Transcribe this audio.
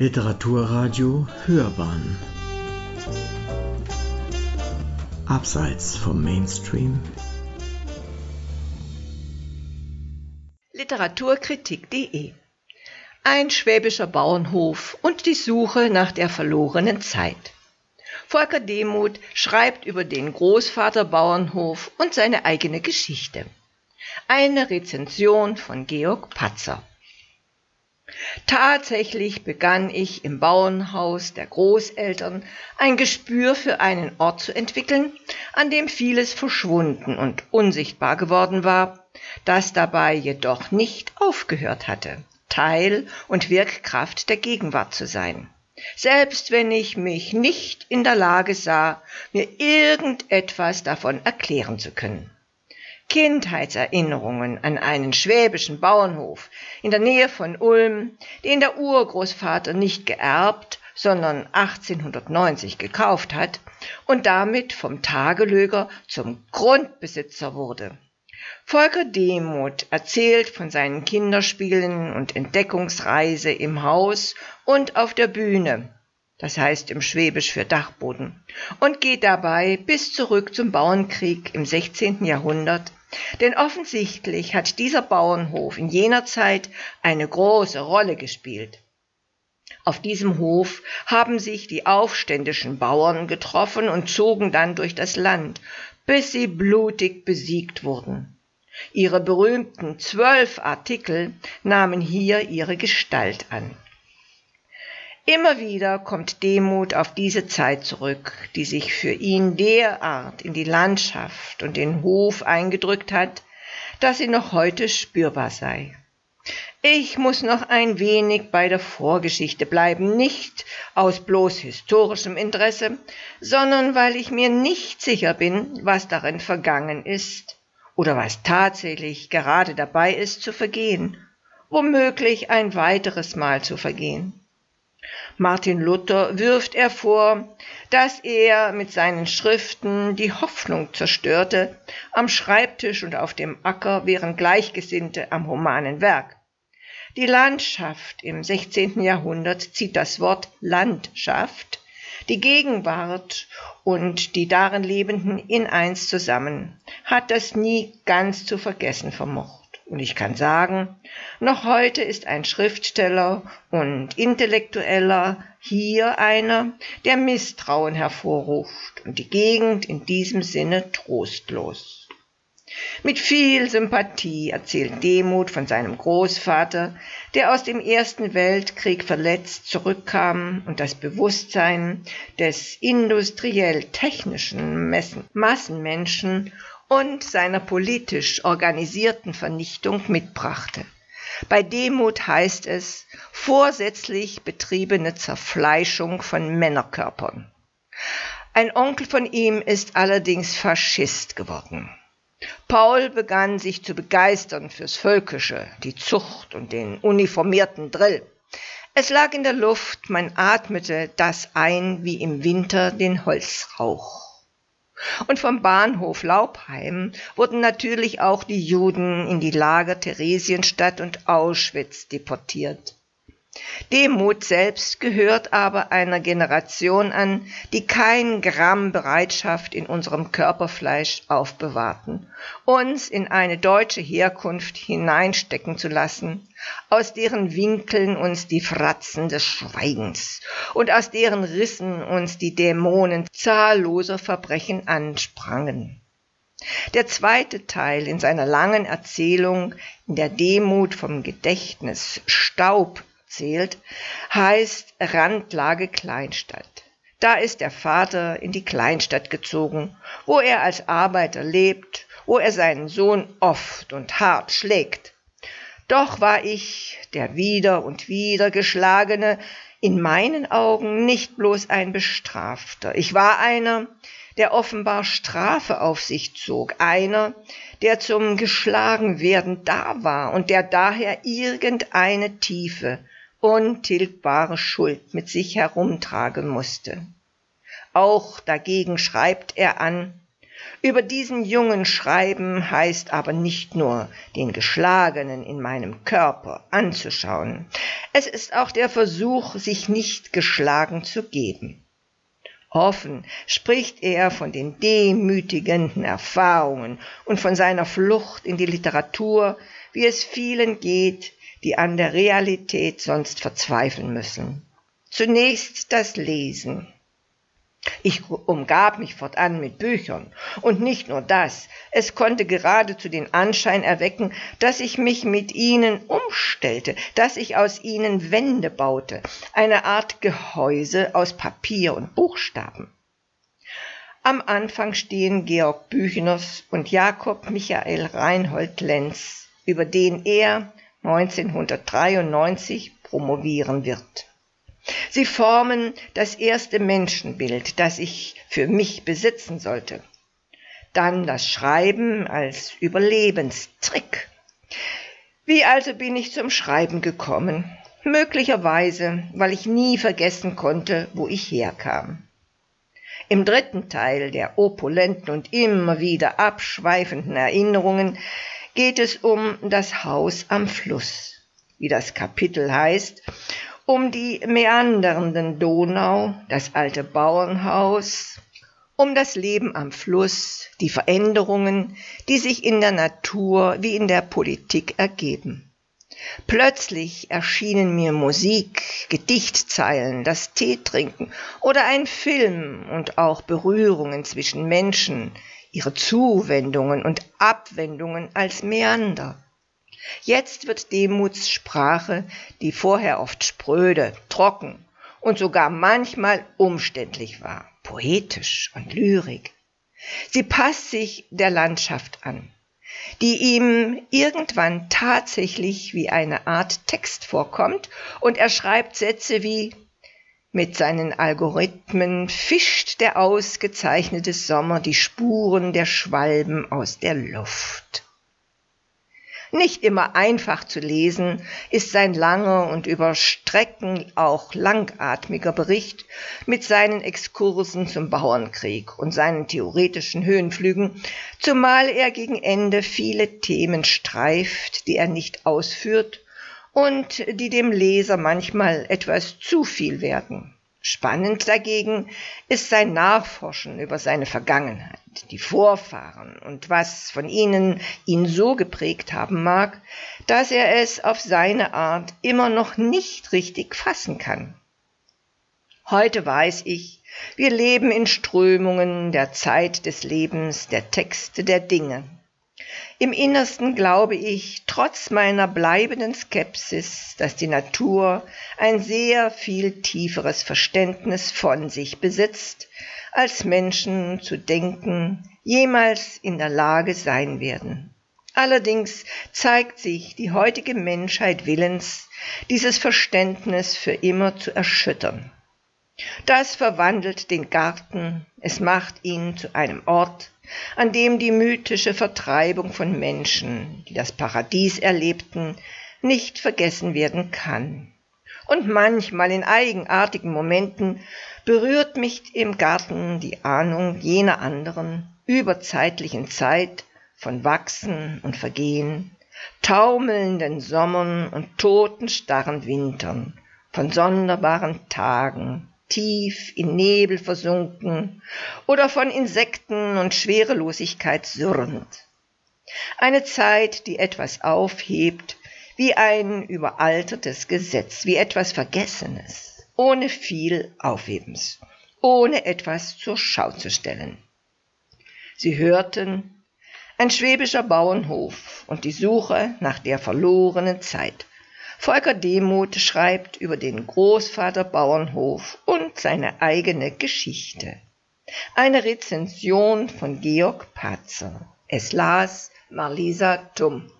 Literaturradio Hörbahn Abseits vom Mainstream Literaturkritik.de Ein schwäbischer Bauernhof und die Suche nach der verlorenen Zeit. Volker Demuth schreibt über den Großvaterbauernhof und seine eigene Geschichte. Eine Rezension von Georg Patzer. Tatsächlich begann ich im Bauernhaus der Großeltern ein Gespür für einen Ort zu entwickeln, an dem vieles verschwunden und unsichtbar geworden war, das dabei jedoch nicht aufgehört hatte, Teil und Wirkkraft der Gegenwart zu sein. Selbst wenn ich mich nicht in der Lage sah, mir irgendetwas davon erklären zu können. Kindheitserinnerungen an einen schwäbischen Bauernhof in der Nähe von Ulm, den der Urgroßvater nicht geerbt, sondern 1890 gekauft hat und damit vom Tagelöger zum Grundbesitzer wurde. Volker Demuth erzählt von seinen Kinderspielen und Entdeckungsreise im Haus und auf der Bühne, das heißt im Schwäbisch für Dachboden, und geht dabei bis zurück zum Bauernkrieg im 16. Jahrhundert denn offensichtlich hat dieser Bauernhof in jener Zeit eine große Rolle gespielt. Auf diesem Hof haben sich die aufständischen Bauern getroffen und zogen dann durch das Land, bis sie blutig besiegt wurden. Ihre berühmten zwölf Artikel nahmen hier ihre Gestalt an. Immer wieder kommt Demut auf diese Zeit zurück, die sich für ihn derart in die Landschaft und den Hof eingedrückt hat, dass sie noch heute spürbar sei. Ich muss noch ein wenig bei der Vorgeschichte bleiben, nicht aus bloß historischem Interesse, sondern weil ich mir nicht sicher bin, was darin vergangen ist oder was tatsächlich gerade dabei ist zu vergehen, womöglich ein weiteres Mal zu vergehen. Martin Luther wirft er vor, dass er mit seinen Schriften die Hoffnung zerstörte, am Schreibtisch und auf dem Acker wären Gleichgesinnte am humanen Werk. Die Landschaft im 16. Jahrhundert zieht das Wort Landschaft, die Gegenwart und die darin Lebenden in eins zusammen, hat das nie ganz zu vergessen vermocht. Und ich kann sagen, noch heute ist ein Schriftsteller und Intellektueller hier einer, der Misstrauen hervorruft und die Gegend in diesem Sinne trostlos. Mit viel Sympathie erzählt Demuth von seinem Großvater, der aus dem Ersten Weltkrieg verletzt zurückkam und das Bewusstsein des industriell-technischen Massenmenschen und seiner politisch organisierten Vernichtung mitbrachte. Bei Demut heißt es vorsätzlich betriebene Zerfleischung von Männerkörpern. Ein Onkel von ihm ist allerdings Faschist geworden. Paul begann sich zu begeistern fürs Völkische, die Zucht und den uniformierten Drill. Es lag in der Luft, man atmete das ein wie im Winter den Holzrauch. Und vom Bahnhof Laubheim wurden natürlich auch die Juden in die Lager Theresienstadt und Auschwitz deportiert. Demut selbst gehört aber einer Generation an, die kein Gramm Bereitschaft in unserem Körperfleisch aufbewahrten, uns in eine deutsche Herkunft hineinstecken zu lassen, aus deren Winkeln uns die Fratzen des Schweigens und aus deren Rissen uns die Dämonen zahlloser Verbrechen ansprangen. Der zweite Teil in seiner langen Erzählung, in der Demut vom Gedächtnis Staub zählt, heißt Randlage Kleinstadt. Da ist der Vater in die Kleinstadt gezogen, wo er als Arbeiter lebt, wo er seinen Sohn oft und hart schlägt. Doch war ich, der wieder und wieder geschlagene, in meinen Augen nicht bloß ein Bestrafter. Ich war einer, der offenbar Strafe auf sich zog, einer, der zum Geschlagenwerden da war und der daher irgendeine tiefe, untilgbare Schuld mit sich herumtragen musste. Auch dagegen schreibt er an, Über diesen Jungen schreiben heißt aber nicht nur, den Geschlagenen in meinem Körper anzuschauen. Es ist auch der Versuch, sich nicht geschlagen zu geben. Offen spricht er von den demütigenden Erfahrungen und von seiner Flucht in die Literatur, wie es vielen geht, die an der Realität sonst verzweifeln müssen. Zunächst das Lesen. Ich umgab mich fortan mit Büchern, und nicht nur das, es konnte geradezu den Anschein erwecken, dass ich mich mit ihnen umstellte, dass ich aus ihnen Wände baute, eine Art Gehäuse aus Papier und Buchstaben. Am Anfang stehen Georg Büchners und Jakob Michael Reinhold Lenz, über den er 1993 promovieren wird. Sie formen das erste Menschenbild, das ich für mich besitzen sollte. Dann das Schreiben als Überlebenstrick. Wie also bin ich zum Schreiben gekommen? Möglicherweise, weil ich nie vergessen konnte, wo ich herkam. Im dritten Teil der opulenten und immer wieder abschweifenden Erinnerungen geht es um das Haus am Fluss, wie das Kapitel heißt, um die meandernden Donau, das alte Bauernhaus, um das Leben am Fluss, die Veränderungen, die sich in der Natur wie in der Politik ergeben. Plötzlich erschienen mir Musik, Gedichtzeilen, das Teetrinken oder ein Film und auch Berührungen zwischen Menschen, ihre Zuwendungen und Abwendungen als Meander. Jetzt wird Demuts Sprache, die vorher oft spröde, trocken und sogar manchmal umständlich war, poetisch und lyrik. Sie passt sich der Landschaft an, die ihm irgendwann tatsächlich wie eine Art Text vorkommt, und er schreibt Sätze wie mit seinen Algorithmen fischt der ausgezeichnete Sommer die Spuren der Schwalben aus der Luft. Nicht immer einfach zu lesen ist sein langer und über Strecken auch langatmiger Bericht mit seinen Exkursen zum Bauernkrieg und seinen theoretischen Höhenflügen, zumal er gegen Ende viele Themen streift, die er nicht ausführt und die dem Leser manchmal etwas zu viel werden. Spannend dagegen ist sein Nachforschen über seine Vergangenheit, die Vorfahren und was von ihnen ihn so geprägt haben mag, dass er es auf seine Art immer noch nicht richtig fassen kann. Heute weiß ich, wir leben in Strömungen der Zeit des Lebens, der Texte, der Dinge. Im Innersten glaube ich, trotz meiner bleibenden Skepsis, dass die Natur ein sehr viel tieferes Verständnis von sich besitzt, als Menschen zu denken jemals in der Lage sein werden. Allerdings zeigt sich die heutige Menschheit willens, dieses Verständnis für immer zu erschüttern. Das verwandelt den Garten, es macht ihn zu einem Ort, an dem die mythische Vertreibung von Menschen, die das Paradies erlebten, nicht vergessen werden kann. Und manchmal in eigenartigen Momenten berührt mich im Garten die Ahnung jener anderen, überzeitlichen Zeit von Wachsen und Vergehen, taumelnden Sommern und totenstarren Wintern, von sonderbaren Tagen, tief in Nebel versunken oder von Insekten und Schwerelosigkeit surrend. Eine Zeit, die etwas aufhebt, wie ein überaltertes Gesetz, wie etwas Vergessenes, ohne viel Aufhebens, ohne etwas zur Schau zu stellen. Sie hörten ein schwäbischer Bauernhof und die Suche nach der verlorenen Zeit. Volker Demuth schreibt über den Großvater Bauernhof und seine eigene Geschichte. Eine Rezension von Georg Patzer. Es las Marlisa Tumm.